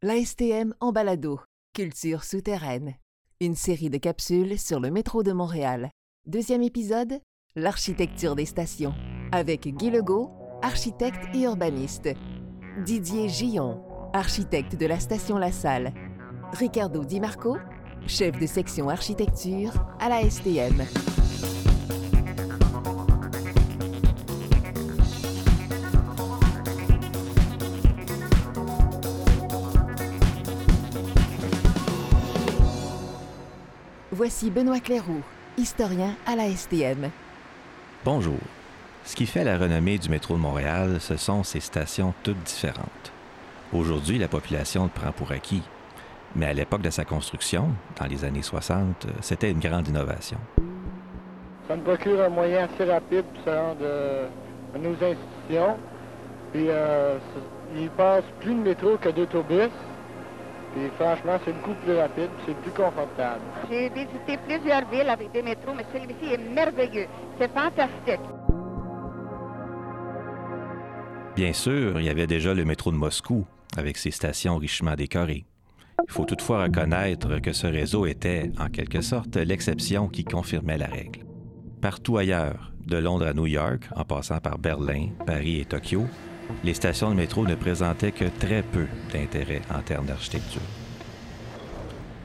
l'ASTM en balado, Culture souterraine. Une série de capsules sur le métro de Montréal. Deuxième épisode, l'architecture des stations. Avec Guy Legault, architecte et urbaniste. Didier Gillon, architecte de la station La Salle. Ricardo Di Marco, chef de section architecture à la STM. Voici Benoît Clairoux, historien à la STM. Bonjour. Ce qui fait la renommée du métro de Montréal, ce sont ses stations toutes différentes. Aujourd'hui, la population le prend pour acquis. Mais à l'époque de sa construction, dans les années 60, c'était une grande innovation. Ça me procure un moyen assez rapide pour se rendre euh, à nos institutions. Puis euh, il passe plus de métro que d'autobus. Puis franchement, c'est beaucoup plus rapide, c'est plus confortable. J'ai visité plusieurs villes avec des métros, mais celui-ci est merveilleux. C'est fantastique. Bien sûr, il y avait déjà le métro de Moscou, avec ses stations richement décorées. Il faut toutefois reconnaître que ce réseau était, en quelque sorte, l'exception qui confirmait la règle. Partout ailleurs, de Londres à New York, en passant par Berlin, Paris et Tokyo, les stations de métro ne présentaient que très peu d'intérêt en termes d'architecture.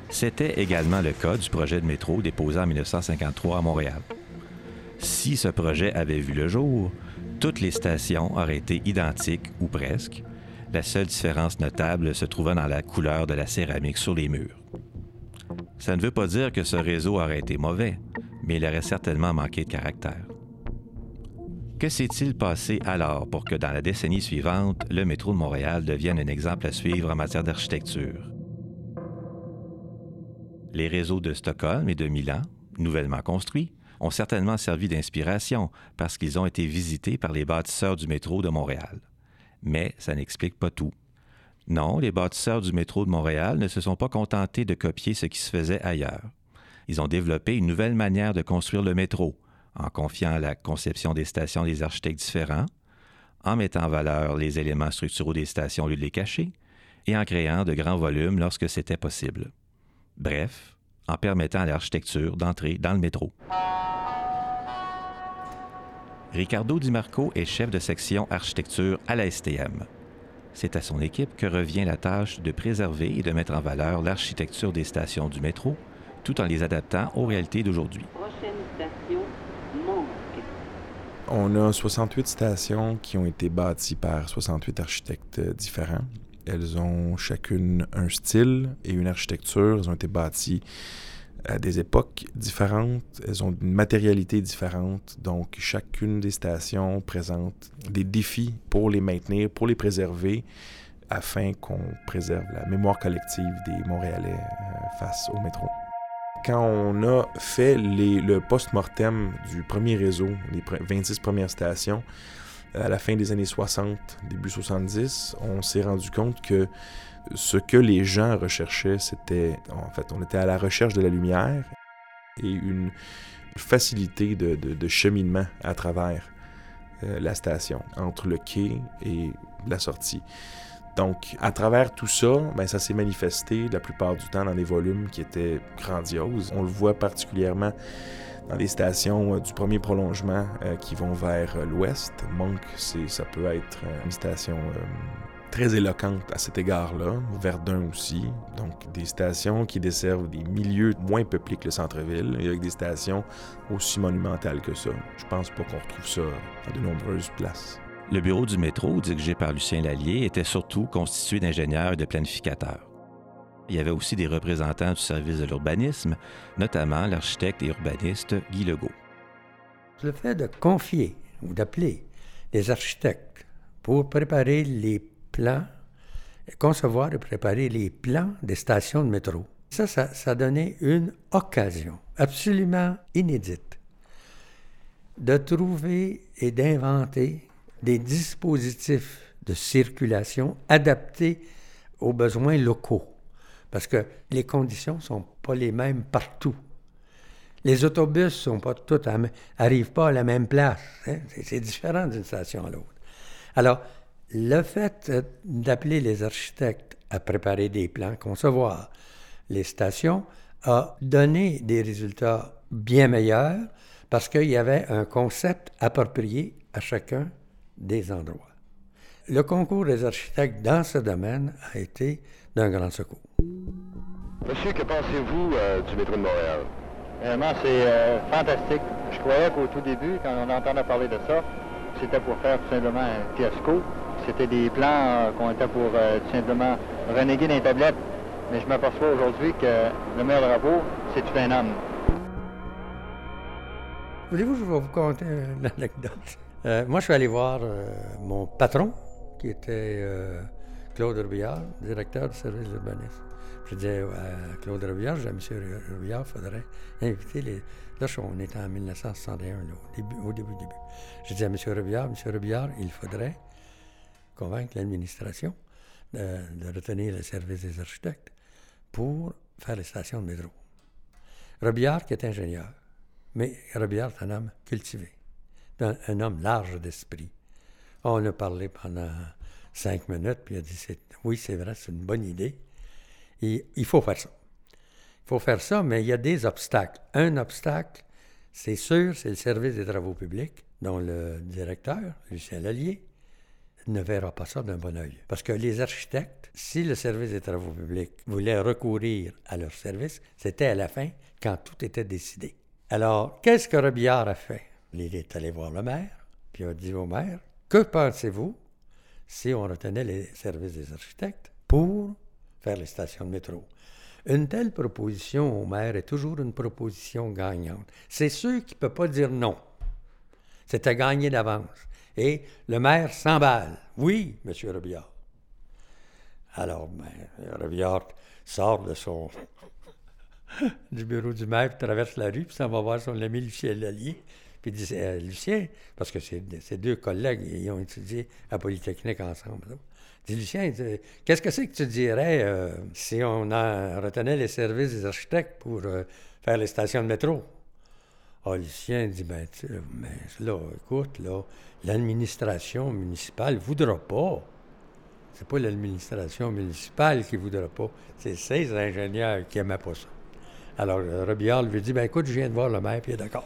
C'était également le cas du projet de métro déposé en 1953 à Montréal. Si ce projet avait vu le jour, toutes les stations auraient été identiques ou presque, la seule différence notable se trouvant dans la couleur de la céramique sur les murs. Ça ne veut pas dire que ce réseau aurait été mauvais, mais il aurait certainement manqué de caractère. Que s'est-il passé alors pour que dans la décennie suivante, le métro de Montréal devienne un exemple à suivre en matière d'architecture? Les réseaux de Stockholm et de Milan, nouvellement construits, ont certainement servi d'inspiration parce qu'ils ont été visités par les bâtisseurs du métro de Montréal mais ça n'explique pas tout. Non, les bâtisseurs du métro de Montréal ne se sont pas contentés de copier ce qui se faisait ailleurs. Ils ont développé une nouvelle manière de construire le métro, en confiant la conception des stations des architectes différents, en mettant en valeur les éléments structuraux des stations au lieu de les cacher, et en créant de grands volumes lorsque c'était possible. Bref, en permettant à l'architecture d'entrer dans le métro. Ricardo Di Marco est chef de section architecture à la STM. C'est à son équipe que revient la tâche de préserver et de mettre en valeur l'architecture des stations du métro, tout en les adaptant aux réalités d'aujourd'hui. On a 68 stations qui ont été bâties par 68 architectes différents. Elles ont chacune un style et une architecture. Elles ont été bâties à des époques différentes, elles ont une matérialité différente, donc chacune des stations présente des défis pour les maintenir, pour les préserver, afin qu'on préserve la mémoire collective des Montréalais euh, face au métro. Quand on a fait le post-mortem du premier réseau, les 26 premières stations, à la fin des années 60, début 70, on s'est rendu compte que ce que les gens recherchaient, c'était, en fait, on était à la recherche de la lumière et une facilité de, cheminement à travers euh, la station, entre le quai et la sortie. Donc, à travers tout ça, ben, ça s'est manifesté la plupart du temps dans des volumes qui étaient grandioses. On le voit particulièrement dans les stations euh, du premier prolongement euh, qui vont vers l'ouest. Monk, ça peut être une station très éloquente à cet égard-là. Verdun aussi. Donc, des stations qui desservent des milieux moins peuplés que le centre-ville, et avec des stations aussi monumentales que ça. Je pense pas qu'on retrouve ça dans de nombreuses places. Le bureau du métro, dirigé par Lucien Lallier, était surtout constitué d'ingénieurs et de planificateurs. Il y avait aussi des représentants du service de l'urbanisme, notamment l'architecte et urbaniste Guy Legault. Le fait de confier ou d'appeler des architectes pour préparer les plans, concevoir et préparer les plans des stations de métro. Ça, ça, ça donnait une occasion absolument inédite de trouver et d'inventer des dispositifs de circulation adaptés aux besoins locaux. Parce que les conditions ne sont pas les mêmes partout. Les autobus sont pas tous arrivent pas à la même place. Hein. C'est différent d'une station à l'autre. Alors, le fait d'appeler les architectes à préparer des plans, concevoir les stations, a donné des résultats bien meilleurs parce qu'il y avait un concept approprié à chacun des endroits. Le concours des architectes dans ce domaine a été d'un grand secours. Monsieur, que pensez-vous euh, du métro de Montréal? Vraiment, c'est euh, fantastique. Je croyais qu'au tout début, quand on entendait parler de ça, c'était pour faire tout simplement un fiasco. C'était des plans euh, qu'on était pour tout simplement renéguer dans les tablettes. Mais je m'aperçois aujourd'hui que le meilleur drapeau, c'est tout un homme. Voulez-vous que je vais vous conter une anecdote? Moi, je suis allé voir mon patron, qui était Claude Robillard, directeur du service d'urbanisme. Je disais à Claude Robillard, je disais M. Robillard, il faudrait inviter les. Là, on était en 1961, au, début, au début. Je disais à M. Robillard, M. Robillard, il faudrait convaincre l'administration de, retenir le service des architectes pour faire les stations de métro. Robillard, qui est ingénieur, mais Robillard est un homme cultivé, un, homme large d'esprit. On a parlé pendant cinq minutes, puis il a dit Oui, c'est vrai, c'est une bonne idée il faut faire ça. Il faut faire ça, mais il y a des obstacles. Un obstacle, c'est sûr, c'est le service des travaux publics, dont le directeur, Lucien Lallier, ne verra pas ça d'un bon oeil. Parce que les architectes, si le service des travaux publics voulait recourir à leur service, c'était à la fin, quand tout était décidé. Alors, qu'est-ce que Robillard a fait? Il est allé voir le maire, puis a dit au maire, que pensez-vous si on retenait les services des architectes pour faire les stations de métro? Une telle proposition au maire est toujours une proposition gagnante. C'est sûr qu'il ne peut pas dire non. C'était gagné d'avance. Et le maire s'emballe. Oui, M. Robillard. Alors, ben, sort de son du bureau du maire, traverse la rue, puis ça va voir son ami Lucien Lallier. Puis il dit euh, Lucien, parce que c'est deux collègues, ils ont étudié à Polytechnique ensemble. Dis Lucien, qu'est-ce que c'est que tu dirais euh, si on a, retenait les services des architectes pour euh, faire les stations de métro? Ah, Lucien dit, ben, mais là, écoute, là, l'administration municipale ne voudra pas. C'est pas l'administration municipale qui ne voudra pas, c'est ces ingénieurs qui n'aimaient pas ça. Alors, Robillard lui dit, ben écoute, je viens de voir le maire, puis il est d'accord.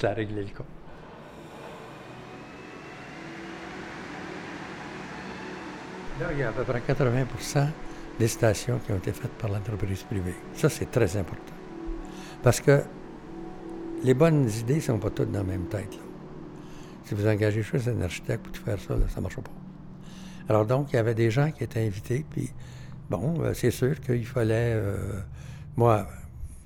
Ça a réglé le cas. Là, il y a à peu près 80 des stations qui ont été faites par l'entreprise privée. Ça, c'est très important. Parce que les bonnes idées ne sont pas toutes dans la même tête. Si vous engagez juste un architecte pour faire ça, ça ne marchera pas. Alors donc, il y avait des gens qui étaient invités, puis bon, euh, c'est sûr qu'il fallait... Euh, moi,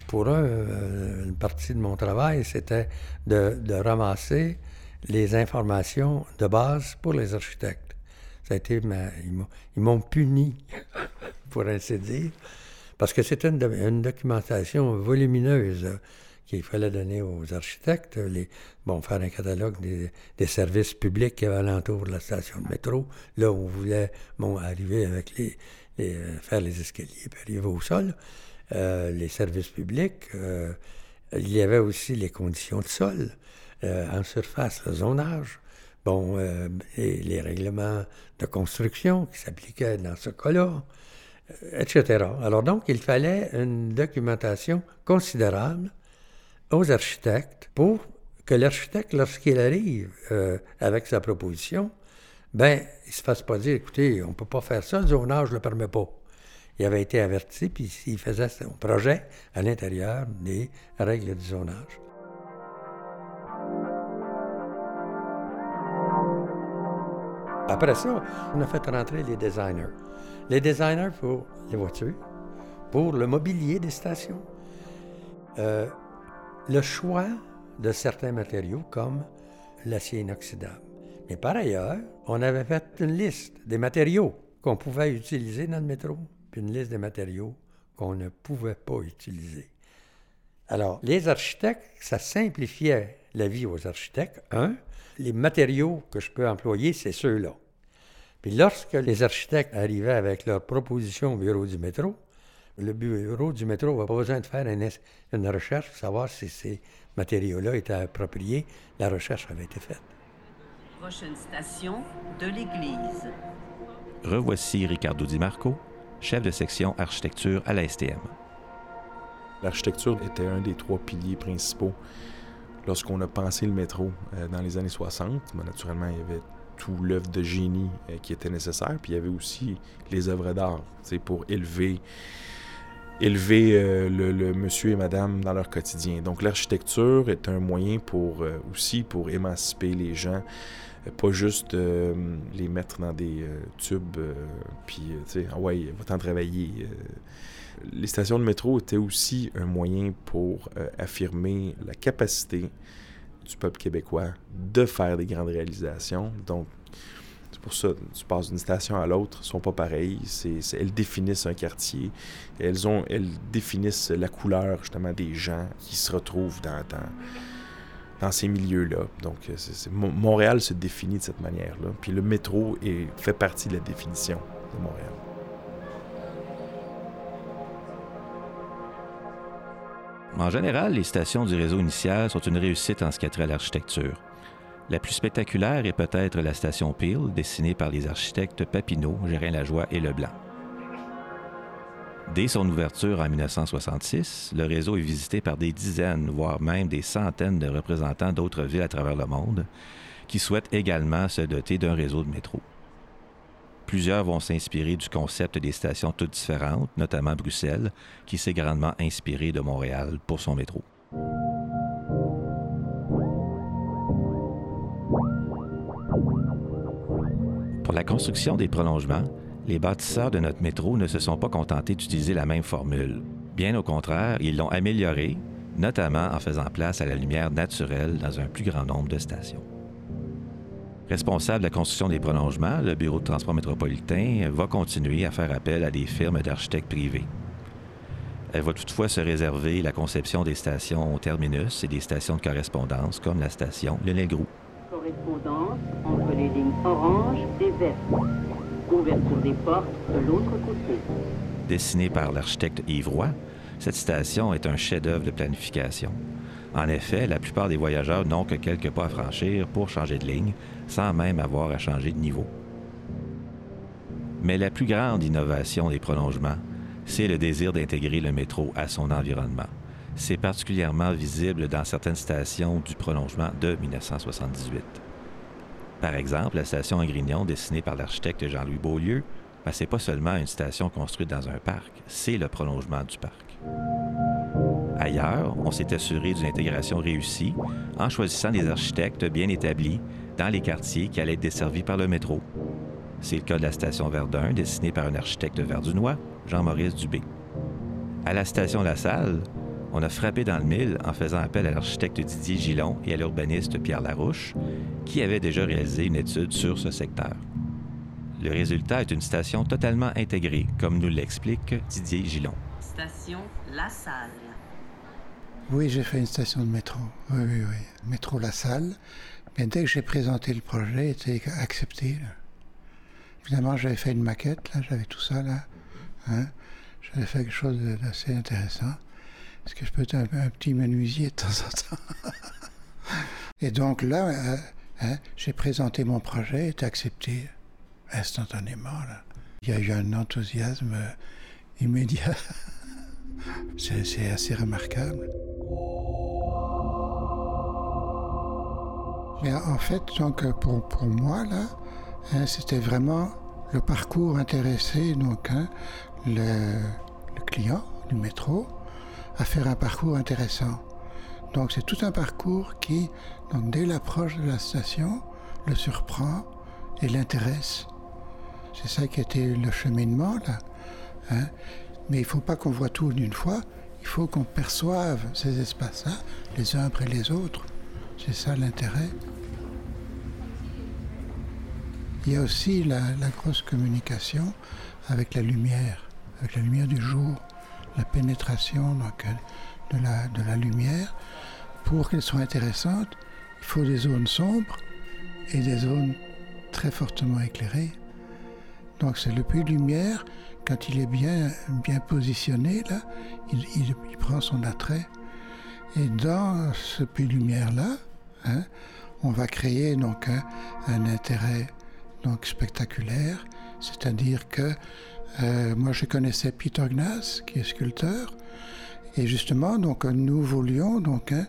pour eux, euh, une partie de mon travail, c'était de, ramasser les informations de base pour les architectes. Ça a été ils m'ont puni, pour ainsi dire, parce que c'était une, documentation volumineuse qu'il fallait donner aux architectes, les, bon, faire un catalogue des, services publics qui avaient alentour de la station de métro, là où on voulait arriver avec les, euh, faire les escaliers, puis arriver au sol, euh, les services publics. Euh, il y avait aussi les conditions de sol, en surface, le zonage bon, euh, les règlements de construction qui s'appliquaient dans ce cas-là, euh, etc. Alors donc, il fallait une documentation considérable aux architectes pour que l'architecte, lorsqu'il arrive euh, avec sa proposition, ben, il ne se fasse pas dire, écoutez, on ne peut pas faire ça, le zonage ne le permet pas. Il avait été averti, puis il faisait son projet à l'intérieur des règles du zonage. Après ça, on a fait rentrer les designers. Les designers pour les voitures, pour le mobilier des stations, euh, le choix de certains matériaux comme l'acier inoxydable. Mais par ailleurs, on avait fait une liste des matériaux qu'on pouvait utiliser dans le métro, puis une liste des matériaux qu'on ne pouvait pas utiliser. Alors, les architectes, ça simplifiait la vie aux architectes. Un, les matériaux que je peux employer, c'est ceux-là. Puis lorsque les architectes arrivaient avec leurs propositions au bureau du métro, le bureau du métro n'avait pas besoin de faire une, recherche pour savoir si ces matériaux-là étaient appropriés. La recherche avait été faite. Prochaine station de l'église. revoici Ricardo Di Marco, chef de section architecture à la STM. L'architecture était un des trois piliers principaux lorsqu'on a pensé le métro euh, dans les années 60. Mais naturellement, il y avait tout l'œuvre de génie euh, qui était nécessaire, puis il y avait aussi les œuvres d'art pour élever, élever euh, le, monsieur et madame dans leur quotidien. Donc l'architecture est un moyen pour aussi pour émanciper les gens pas juste les mettre dans des tubes, puis, tu sais, ah ouais, va-t'en travailler les stations de métro étaient aussi un moyen pour euh, affirmer la capacité du peuple québécois de faire des grandes réalisations. Donc, c'est pour ça, tu passes d'une station à l'autre, sont pas pareilles. elles définissent un quartier. Elles, ont, elles définissent la couleur, justement, des gens qui se retrouvent dans, dans, ces milieux-là. Donc, Montréal se définit de cette manière-là. Puis le métro est, fait partie de la définition de Montréal. En général, les stations du réseau initial sont une réussite en ce qui a trait à l'architecture. La plus spectaculaire est peut-être la station Peel, dessinée par les architectes Papineau, Gérin-Lajoie et Leblanc. Dès son ouverture en 1966, le réseau est visité par des dizaines, voire même des centaines de représentants d'autres villes à travers le monde qui souhaitent également se doter d'un réseau de métro. Plusieurs vont s'inspirer du concept des stations toutes différentes, notamment Bruxelles, qui s'est grandement inspiré de Montréal pour son métro. Pour la construction des prolongements, les bâtisseurs de notre métro ne se sont pas contentés d'utiliser la même formule. Bien au contraire, ils l'ont améliorée, notamment en faisant place à la lumière naturelle dans un plus grand nombre de stations. Responsable de la construction des prolongements, le Bureau de transport métropolitain va continuer à faire appel à des firmes d'architectes privés. Elle va toutefois se réserver la conception des stations au terminus et des stations de correspondance comme la station Lionel Groux. Correspondance entre les lignes orange et verte. Des portes de l'autre côté. Dessinée par l'architecte Yves cette station est un chef-d'œuvre de planification. En effet, la plupart des voyageurs n'ont que quelques pas à franchir pour changer de ligne, sans même avoir à changer de niveau. Mais la plus grande innovation des prolongements, c'est le désir d'intégrer le métro à son environnement. C'est particulièrement visible dans certaines stations du prolongement de 1978. Par exemple, la station Grignon, dessinée par l'architecte Jean-Louis Beaulieu, ben, ce n'est pas seulement une station construite dans un parc, c'est le prolongement du parc. Ailleurs, on s'est assuré d'une intégration réussie en choisissant des architectes bien établis dans les quartiers qui allaient être desservis par le métro. C'est le cas de la station Verdun, dessinée par un architecte verdunois, Jean-Maurice Dubé. À la station La Salle, on a frappé dans le mille en faisant appel à l'architecte Didier Gillon et à l'urbaniste Pierre Larouche, qui avaient déjà réalisé une étude sur ce secteur. Le résultat est une station totalement intégrée, comme nous l'explique Didier Gillon. Station La Salle. Oui, j'ai fait une station de métro. Oui, oui, oui. Métro La Salle. Mais dès que j'ai présenté le projet, il était accepté. Évidemment, j'avais fait une maquette, là, j'avais tout ça, là. Hein? J'avais fait quelque chose d'assez intéressant. Est-ce que je peux être un, petit menuisier de temps en temps? Et donc là, euh, hein, j'ai présenté mon projet, était accepté instantanément. Il y a eu un enthousiasme euh, immédiat. C'est assez remarquable. Mais en fait, donc pour, pour moi, là, hein, c'était vraiment le parcours intéressé, donc hein, le, client du métro, à faire un parcours intéressant. Donc c'est tout un parcours qui, dès l'approche de la station, le surprend et l'intéresse. C'est ça qui était le cheminement, là. Hein. Mais il ne faut pas qu'on voit tout d'une fois, il faut qu'on perçoive ces espaces-là, les uns après les autres. C'est ça l'intérêt. Il y a aussi la, grosse communication avec la lumière, avec la lumière du jour, la pénétration donc, de, la, lumière. Pour qu'elle soit intéressante, il faut des zones sombres et des zones très fortement éclairées. Donc c'est le puits de lumière quand il est bien, bien positionné, là, il, prend son attrait. Et dans ce puits de lumière-là, hein, on va créer donc un, intérêt donc spectaculaire C'est-à-dire que euh, moi, je connaissais Peter Gnas, qui est sculpteur, et justement, donc, nous voulions donc hein,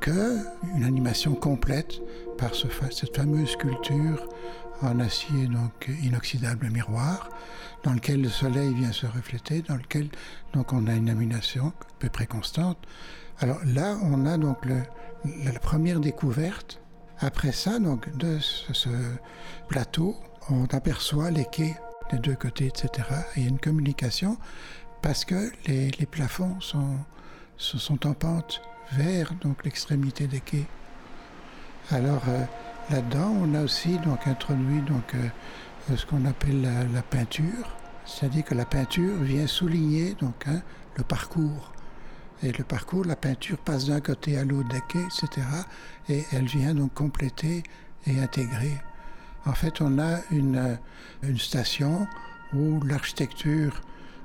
que une animation complète par ce, cette fameuse sculpture en acier donc inoxydable miroir, dans lequel le soleil vient se refléter, dans lequel donc on a une animation à peu près constante. Alors là, on a donc la première découverte. Après ça, donc de ce, plateau, on aperçoit les quais des deux côtés, etc. Et il y a une communication parce que les, plafonds sont, sont en pente vers l'extrémité des quais. Alors euh, là-dedans, on a aussi donc introduit donc euh, ce qu'on appelle la, peinture, c'est-à-dire que la peinture vient souligner donc hein, le parcours. Et le parcours, la peinture passe d'un côté à l'autre des quais, etc. Et elle vient donc compléter et intégrer. En fait, on a une, une station où l'architecture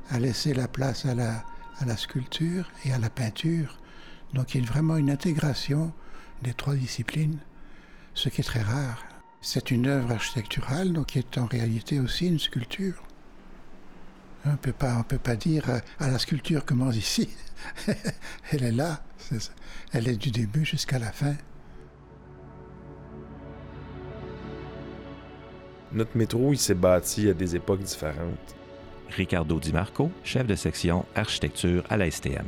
a laissé la place à la, sculpture et à la peinture. Donc il y a vraiment une intégration des trois disciplines, ce qui est très rare. C'est une œuvre architecturale, donc qui est en réalité aussi une sculpture. On ne peut pas dire euh, à la sculpture commence ici. Elle est là. Elle est du début jusqu'à la fin. Notre métro, il s'est bâti à des époques différentes. Ricardo Di Marco, chef de section architecture à la STM.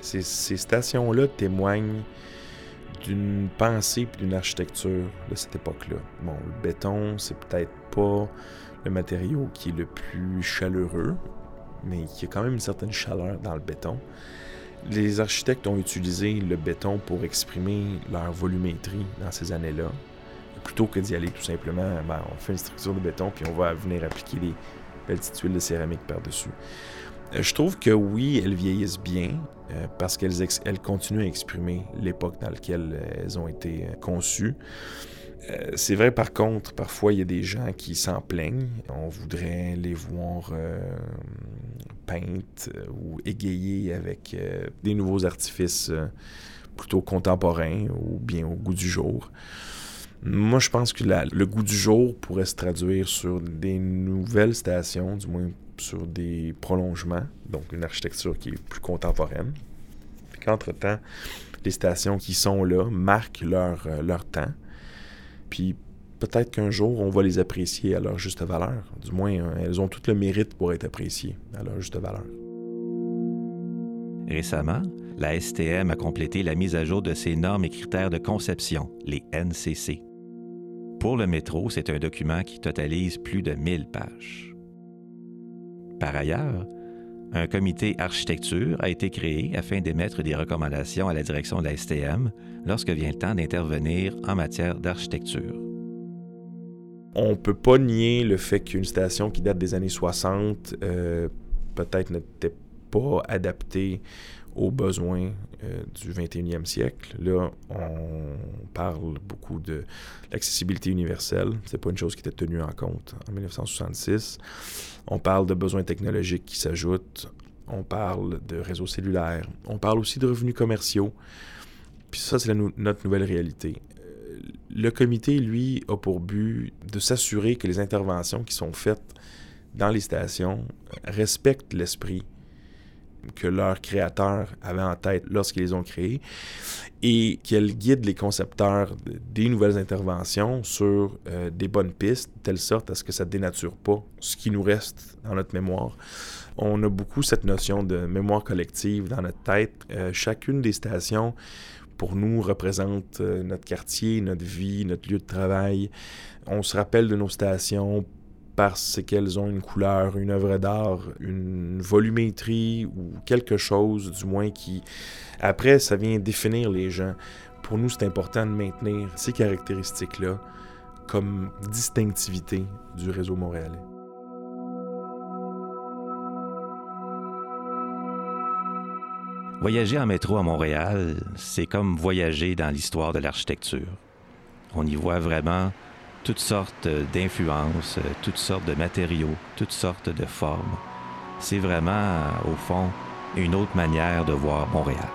Ces, ces stations-là témoignent d'une pensée et d'une architecture de cette époque-là. Bon, le béton, c'est peut-être pas le matériau qui est le plus chaleureux, mais il y a quand même une certaine chaleur dans le béton. Les architectes ont utilisé le béton pour exprimer leur volumétrie dans ces années-là. Plutôt que d'y aller tout simplement, ben, on fait une structure de béton puis on va venir appliquer belles petites tuiles de céramique par-dessus. Euh, je trouve que oui, elles vieillissent bien euh, parce qu'elles elles continuent à exprimer l'époque dans laquelle euh, elles ont été conçues. c'est vrai, par contre, parfois, il y a des gens qui s'en plaignent. On voudrait les voir peintes ou égayées avec des nouveaux artifices plutôt contemporains ou bien au goût du jour. Moi, je pense que le goût du jour pourrait se traduire sur des nouvelles stations, du moins sur des prolongements, donc une architecture qui est plus contemporaine. Puis qu'entre-temps, les stations qui sont là marquent leur, euh, leur temps. Puis peut-être qu'un jour, on va les apprécier à leur juste valeur. Du moins, hein, elles ont tout le mérite pour être appréciées à leur juste valeur. Récemment, la STM a complété la mise à jour de ses normes et critères de conception, les NCC. Pour le métro, c'est un document qui totalise plus de 1000 pages. Par ailleurs, un comité architecture a été créé afin d'émettre des recommandations à la direction de la STM lorsque vient le temps d'intervenir en matière d'architecture. On ne peut pas nier le fait qu'une station qui date des années 60 euh, peut-être n'était pas adaptée aux besoins euh, du 21e siècle. Là, on parle beaucoup de l'accessibilité universelle. C'est pas une chose qui était tenue en compte en 1966. On parle de besoins technologiques qui s'ajoutent. On parle de réseaux cellulaires. On parle aussi de revenus commerciaux. Puis ça, c'est notre nouvelle réalité. Euh, le comité, lui, a pour but de s'assurer que les interventions qui sont faites dans les stations respectent l'esprit que leurs créateurs avaient en tête lorsqu'ils les ont créés et qu'elles guident les concepteurs des nouvelles interventions sur euh, des bonnes pistes, de telle sorte à ce que ça ne dénature pas ce qui nous reste dans notre mémoire. On a beaucoup cette notion de mémoire collective dans notre tête. Euh, chacune des stations, pour nous, représente euh, notre quartier, notre vie, notre lieu de travail. On se rappelle de nos stations parce qu'elles ont une couleur, une œuvre d'art, une volumétrie ou quelque chose du moins qui, après, ça vient définir les gens. Pour nous, c'est important de maintenir ces caractéristiques-là comme distinctivité du réseau montréalais. Voyager en métro à Montréal, c'est comme voyager dans l'histoire de l'architecture. On y voit vraiment toutes sortes d'influences, toutes sortes de matériaux, toutes sortes de formes. C'est vraiment, au fond, une autre manière de voir Montréal.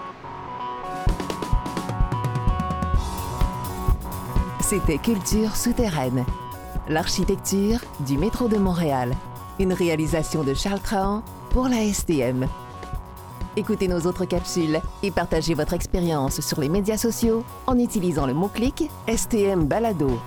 C'était Culture souterraine, l'architecture du métro de Montréal. une réalisation de Charles Trahan pour la STM. Écoutez nos autres capsules et partagez votre expérience sur les médias sociaux en utilisant le mot-clic STM Balado.